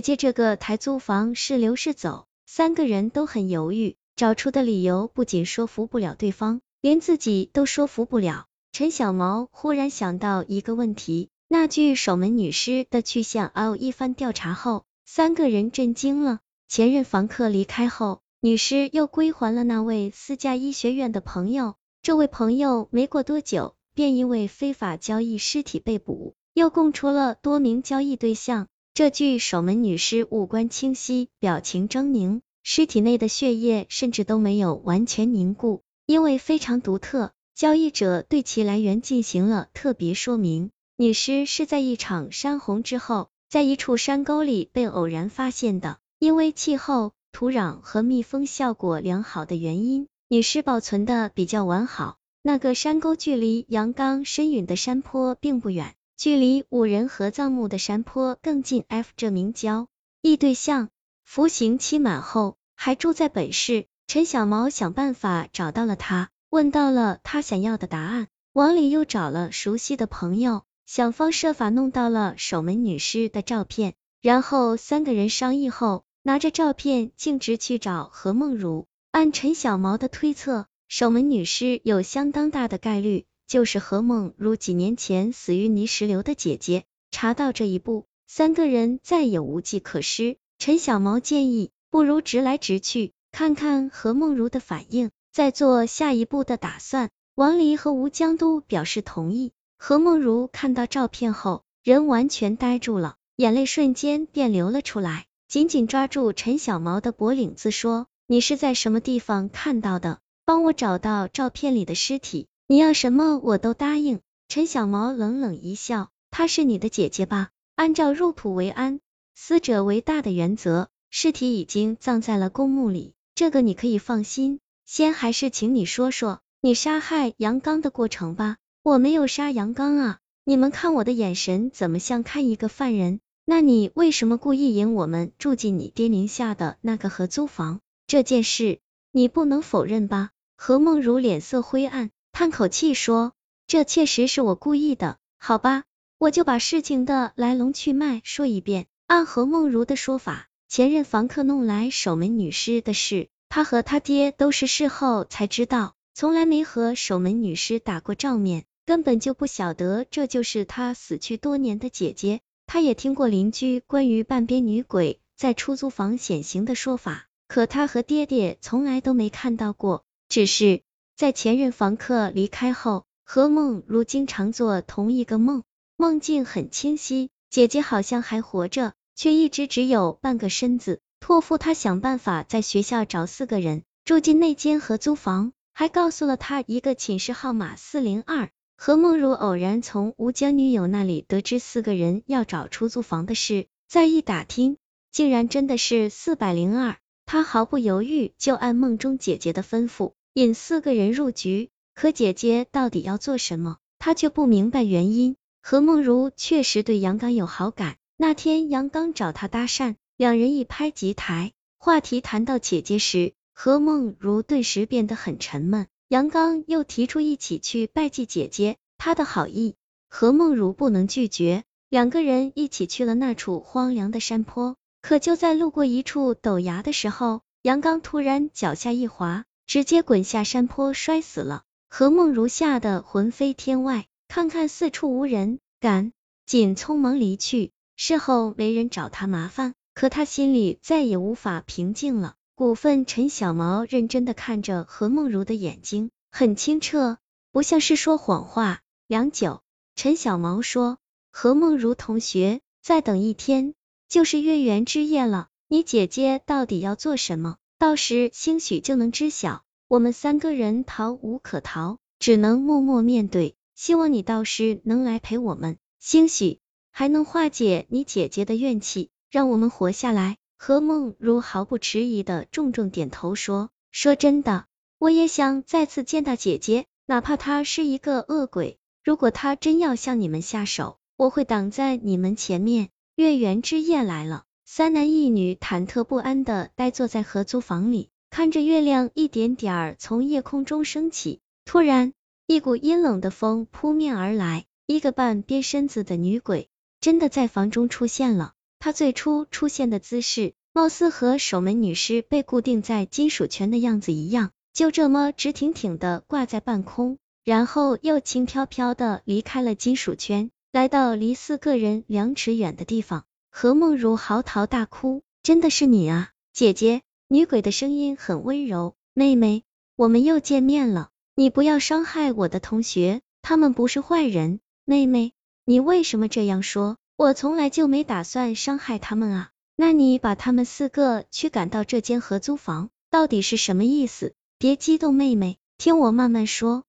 借这个台租房是留是走，三个人都很犹豫，找出的理由不仅说服不了对方，连自己都说服不了。陈小毛忽然想到一个问题，那具守门女尸的去向。熬一番调查后，三个人震惊了。前任房客离开后，女尸又归还了那位私家医学院的朋友。这位朋友没过多久，便因为非法交易尸体被捕，又供出了多名交易对象。这具守门女尸五官清晰，表情狰狞，尸体内的血液甚至都没有完全凝固，因为非常独特。交易者对其来源进行了特别说明，女尸是在一场山洪之后，在一处山沟里被偶然发现的。因为气候、土壤和密封效果良好的原因，女尸保存的比较完好。那个山沟距离阳刚深陨的山坡并不远，距离五人合葬墓的山坡更近。F 这名交易对象服刑期满后还住在本市，陈小毛想办法找到了他。问到了他想要的答案，王里又找了熟悉的朋友，想方设法弄到了守门女尸的照片，然后三个人商议后，拿着照片径直去找何梦如。按陈小毛的推测，守门女尸有相当大的概率就是何梦如几年前死于泥石流的姐姐。查到这一步，三个人再也无计可施。陈小毛建议，不如直来直去，看看何梦如的反应。再做下一步的打算，王离和吴江都表示同意。何梦如看到照片后，人完全呆住了，眼泪瞬间便流了出来，紧紧抓住陈小毛的脖领子说：“你是在什么地方看到的？帮我找到照片里的尸体，你要什么我都答应。”陈小毛冷冷一笑：“她是你的姐姐吧？按照入土为安，死者为大的原则，尸体已经葬在了公墓里，这个你可以放心。”先还是请你说说你杀害杨刚的过程吧。我没有杀杨刚啊，你们看我的眼神怎么像看一个犯人？那你为什么故意引我们住进你爹名下的那个合租房？这件事你不能否认吧？何梦如脸色灰暗，叹口气说：“这确实是我故意的，好吧，我就把事情的来龙去脉说一遍。按何梦如的说法，前任房客弄来守门女尸的事。”他和他爹都是事后才知道，从来没和守门女尸打过照面，根本就不晓得这就是他死去多年的姐姐。他也听过邻居关于半边女鬼在出租房显形的说法，可他和爹爹从来都没看到过。只是在前任房客离开后，何梦如经常做同一个梦，梦境很清晰，姐姐好像还活着，却一直只有半个身子。托付他想办法在学校找四个人住进那间合租房，还告诉了他一个寝室号码四零二。何梦如偶然从吴江女友那里得知四个人要找出租房的事，再一打听，竟然真的是四百零二。他毫不犹豫就按梦中姐姐的吩咐引四个人入局。可姐姐到底要做什么，她却不明白原因。何梦如确实对杨刚有好感，那天杨刚找她搭讪。两人一拍即台，话题谈到姐姐时，何梦如顿时变得很沉闷。杨刚又提出一起去拜祭姐姐，他的好意，何梦如不能拒绝。两个人一起去了那处荒凉的山坡，可就在路过一处陡崖的时候，杨刚突然脚下一滑，直接滚下山坡摔死了。何梦如吓得魂飞天外，看看四处无人，赶紧匆忙离去。事后没人找他麻烦。可他心里再也无法平静了。股份陈小毛认真的看着何梦如的眼睛，很清澈，不像是说谎话。良久，陈小毛说：“何梦如同学，再等一天就是月圆之夜了。你姐姐到底要做什么？到时兴许就能知晓。我们三个人逃无可逃，只能默默面对。希望你到时能来陪我们，兴许还能化解你姐姐的怨气。”让我们活下来。何梦如毫不迟疑的重重点头说：“说真的，我也想再次见到姐姐，哪怕她是一个恶鬼。如果她真要向你们下手，我会挡在你们前面。”月圆之夜来了，三男一女忐忑不安的呆坐在合租房里，看着月亮一点点儿从夜空中升起。突然，一股阴冷的风扑面而来，一个半边身子的女鬼真的在房中出现了。她最初出现的姿势，貌似和守门女尸被固定在金属圈的样子一样，就这么直挺挺的挂在半空，然后又轻飘飘的离开了金属圈，来到离四个人两尺远的地方。何梦如嚎啕大哭：“真的是你啊，姐姐！”女鬼的声音很温柔：“妹妹，我们又见面了，你不要伤害我的同学，他们不是坏人。”妹妹，你为什么这样说？我从来就没打算伤害他们啊！那你把他们四个驱赶到这间合租房，到底是什么意思？别激动，妹妹，听我慢慢说。